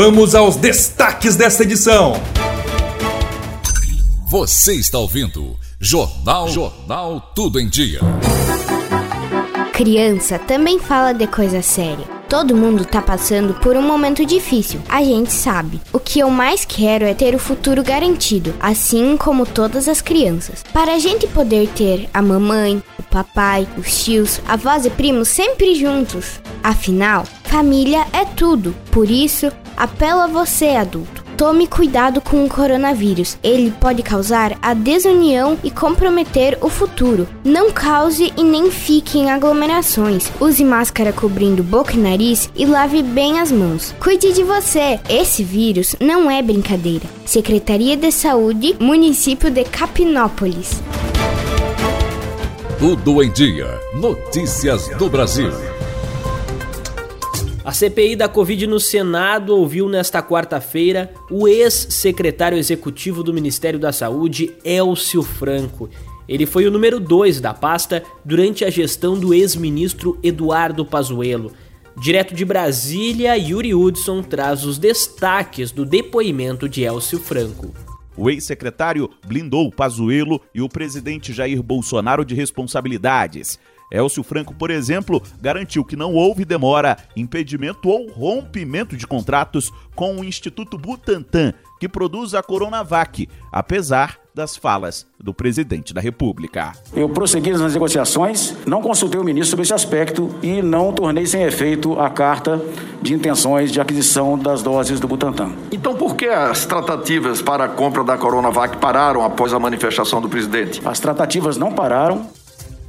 vamos aos destaques desta edição. Você está ouvindo Jornal Jornal Tudo em Dia. Criança também fala de coisa séria. Todo mundo tá passando por um momento difícil, a gente sabe. O que eu mais quero é ter o futuro garantido, assim como todas as crianças. Para a gente poder ter a mamãe, o papai, os tios, avós e primos sempre juntos. Afinal, família é tudo. Por isso, apelo a você, adulto. Tome cuidado com o coronavírus. Ele pode causar a desunião e comprometer o futuro. Não cause e nem fique em aglomerações. Use máscara cobrindo boca e nariz e lave bem as mãos. Cuide de você. Esse vírus não é brincadeira. Secretaria de Saúde, Município de Capinópolis. Tudo em dia. Notícias do Brasil. A CPI da Covid no Senado ouviu nesta quarta-feira o ex-secretário executivo do Ministério da Saúde, Elcio Franco. Ele foi o número 2 da pasta durante a gestão do ex-ministro Eduardo Pazuello. Direto de Brasília, Yuri Hudson traz os destaques do depoimento de Elcio Franco. O ex-secretário blindou Pazuello e o presidente Jair Bolsonaro de responsabilidades. Elcio Franco, por exemplo, garantiu que não houve demora, impedimento ou rompimento de contratos com o Instituto Butantan, que produz a Coronavac, apesar das falas do presidente da República. Eu prossegui nas negociações, não consultei o ministro sobre esse aspecto e não tornei sem efeito a carta de intenções de aquisição das doses do Butantan. Então, por que as tratativas para a compra da Coronavac pararam após a manifestação do presidente? As tratativas não pararam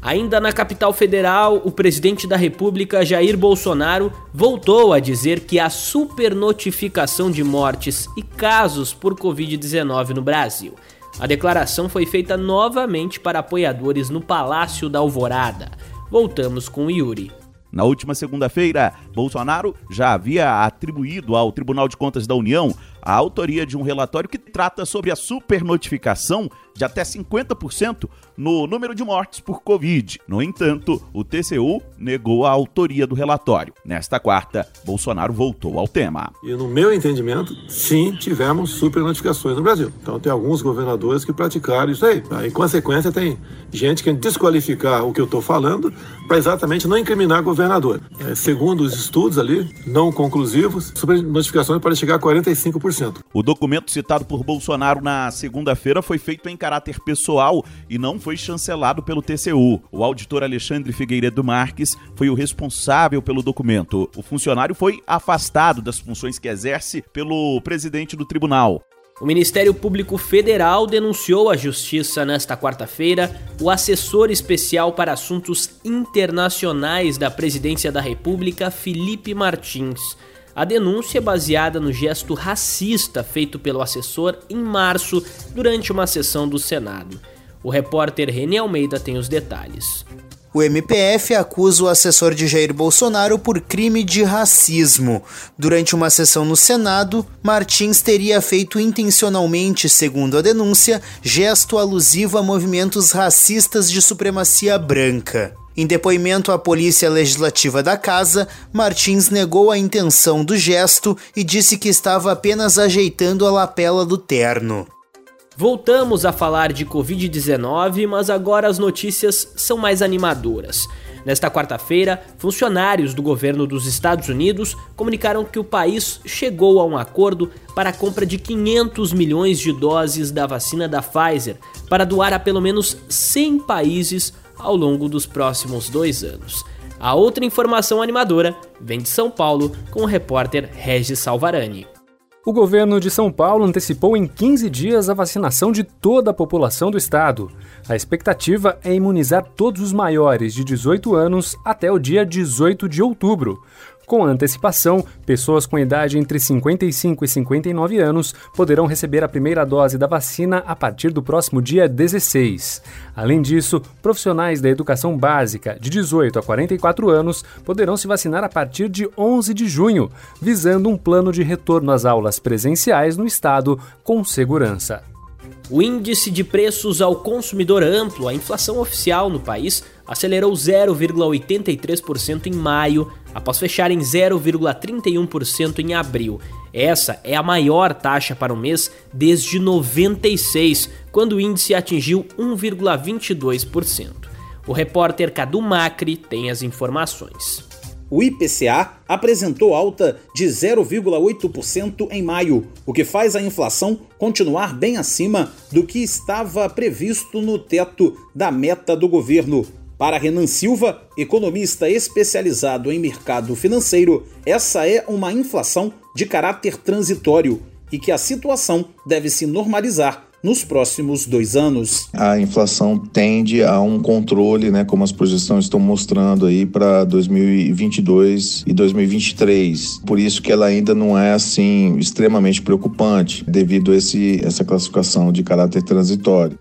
Ainda na capital federal, o presidente da República, Jair Bolsonaro, voltou a dizer que há supernotificação de mortes e casos por Covid-19 no Brasil. A declaração foi feita novamente para apoiadores no Palácio da Alvorada. Voltamos com o Yuri. Na última segunda-feira, Bolsonaro já havia atribuído ao Tribunal de Contas da União a autoria de um relatório que trata sobre a supernotificação de até 50% no número de mortes por Covid. No entanto, o TCU negou a autoria do relatório. Nesta quarta, Bolsonaro voltou ao tema. E no meu entendimento, sim, tivemos supernotificações no Brasil. Então tem alguns governadores que praticaram isso aí. Em consequência, tem gente que desqualificar o que eu estou falando para exatamente não incriminar governador. É, segundo os estudos ali, não conclusivos, supernotificações podem chegar a 45%. O documento citado por Bolsonaro na segunda-feira foi feito em caráter pessoal e não foi chancelado pelo TCU. O auditor Alexandre Figueiredo Marques foi o responsável pelo documento. O funcionário foi afastado das funções que exerce pelo presidente do tribunal. O Ministério Público Federal denunciou à Justiça nesta quarta-feira o assessor especial para assuntos internacionais da Presidência da República, Felipe Martins. A denúncia é baseada no gesto racista feito pelo assessor em março durante uma sessão do Senado. O repórter René Almeida tem os detalhes. O MPF acusa o assessor de Jair Bolsonaro por crime de racismo. Durante uma sessão no Senado, Martins teria feito intencionalmente, segundo a denúncia, gesto alusivo a movimentos racistas de supremacia branca. Em depoimento à Polícia Legislativa da Casa, Martins negou a intenção do gesto e disse que estava apenas ajeitando a lapela do terno. Voltamos a falar de Covid-19, mas agora as notícias são mais animadoras. Nesta quarta-feira, funcionários do governo dos Estados Unidos comunicaram que o país chegou a um acordo para a compra de 500 milhões de doses da vacina da Pfizer para doar a pelo menos 100 países ao longo dos próximos dois anos. A outra informação animadora vem de São Paulo com o repórter Regis Salvarani. O governo de São Paulo antecipou em 15 dias a vacinação de toda a população do estado. A expectativa é imunizar todos os maiores de 18 anos até o dia 18 de outubro. Com antecipação, pessoas com idade entre 55 e 59 anos poderão receber a primeira dose da vacina a partir do próximo dia 16. Além disso, profissionais da educação básica de 18 a 44 anos poderão se vacinar a partir de 11 de junho, visando um plano de retorno às aulas presenciais no estado com segurança. O índice de preços ao consumidor amplo, a inflação oficial no país, acelerou 0,83% em maio, após fechar em 0,31% em abril. Essa é a maior taxa para o mês desde 96, quando o índice atingiu 1,22%. O repórter Cadu Macri tem as informações. O IPCA apresentou alta de 0,8% em maio, o que faz a inflação continuar bem acima do que estava previsto no teto da meta do governo. Para Renan Silva, economista especializado em mercado financeiro, essa é uma inflação de caráter transitório e que a situação deve se normalizar nos próximos dois anos. A inflação tende a um controle, né, como as projeções estão mostrando aí para 2022 e 2023. Por isso que ela ainda não é assim extremamente preocupante, devido a esse, essa classificação de caráter transitório.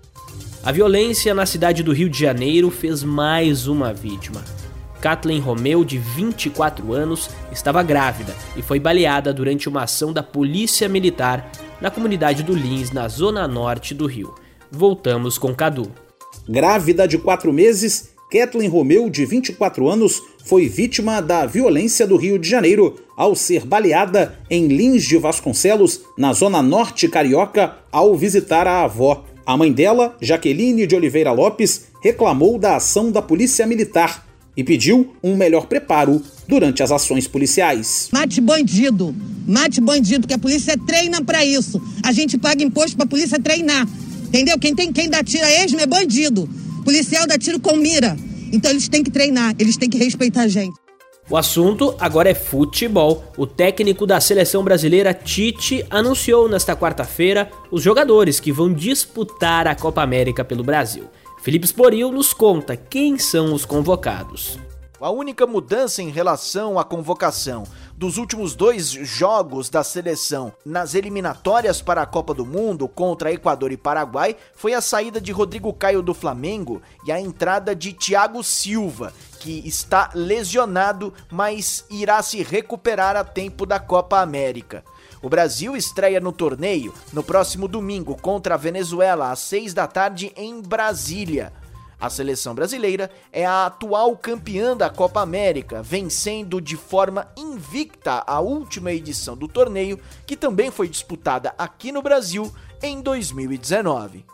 A violência na cidade do Rio de Janeiro fez mais uma vítima. Kathleen Romeu, de 24 anos, estava grávida e foi baleada durante uma ação da Polícia Militar na comunidade do Lins, na zona norte do Rio. Voltamos com Cadu. Grávida de quatro meses, Kathleen Romeu, de 24 anos, foi vítima da violência do Rio de Janeiro ao ser baleada em Lins de Vasconcelos, na zona norte carioca, ao visitar a avó. A mãe dela, Jaqueline de Oliveira Lopes, reclamou da ação da Polícia Militar e pediu um melhor preparo durante as ações policiais. Mate bandido, mate bandido, que a polícia treina para isso. A gente paga imposto para a polícia treinar. Entendeu? Quem tem quem dá tiro a esmo é bandido. Policial dá tiro com mira. Então eles têm que treinar, eles têm que respeitar a gente. O assunto agora é futebol. O técnico da seleção brasileira, Tite, anunciou nesta quarta-feira os jogadores que vão disputar a Copa América pelo Brasil. Felipe Sporil nos conta quem são os convocados. A única mudança em relação à convocação dos últimos dois jogos da seleção nas eliminatórias para a Copa do Mundo contra Equador e Paraguai foi a saída de Rodrigo Caio do Flamengo e a entrada de Thiago Silva, que está lesionado, mas irá se recuperar a tempo da Copa América. O Brasil estreia no torneio no próximo domingo contra a Venezuela às 6 da tarde em Brasília. A seleção brasileira é a atual campeã da Copa América, vencendo de forma invicta a última edição do torneio, que também foi disputada aqui no Brasil em 2019.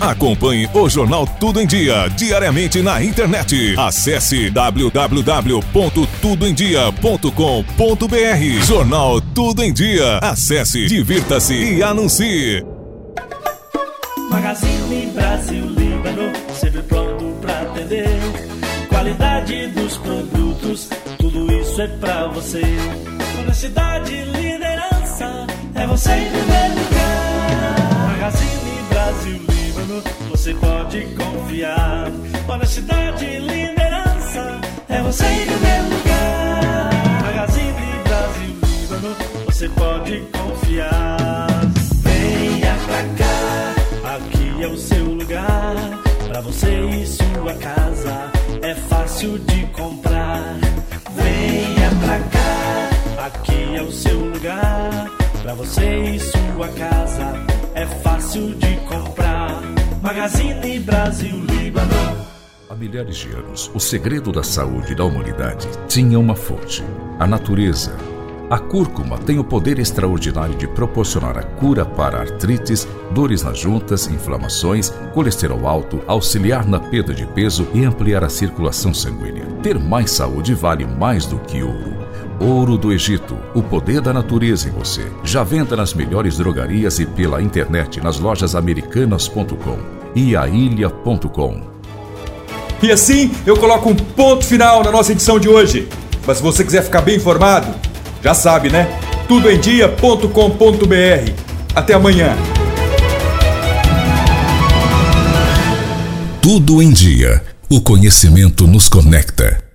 Acompanhe o Jornal Tudo em Dia diariamente na internet. Acesse www.tudoemdia.com.br. Jornal Tudo em Dia. Acesse, divirta-se e anuncie. Magazine Brasil Líbano, sempre pronto pra atender. Qualidade dos produtos, tudo isso é pra você. Honestidade e liderança, é você em primeiro lugar. Você pode confiar. Honestidade e liderança é você em primeiro lugar. Magazine Brasil Líbano, você pode confiar. Venha pra cá, aqui é o seu lugar. Pra você e sua casa é fácil de comprar. Venha pra cá, aqui é o seu lugar. Pra você e sua casa é fácil de comprar. Magazine Brasil Líbano. Há milhares de anos, o segredo da saúde da humanidade tinha uma fonte: a natureza. A cúrcuma tem o poder extraordinário de proporcionar a cura para artrites, dores nas juntas, inflamações, colesterol alto, auxiliar na perda de peso e ampliar a circulação sanguínea. Ter mais saúde vale mais do que ouro. Ouro do Egito, o poder da natureza em você. Já venda nas melhores drogarias e pela internet nas lojas americanas.com e ailha.com. E assim eu coloco um ponto final na nossa edição de hoje. Mas se você quiser ficar bem informado, já sabe, né? tudoemdia.com.br. Até amanhã. Tudo em Dia. O conhecimento nos conecta.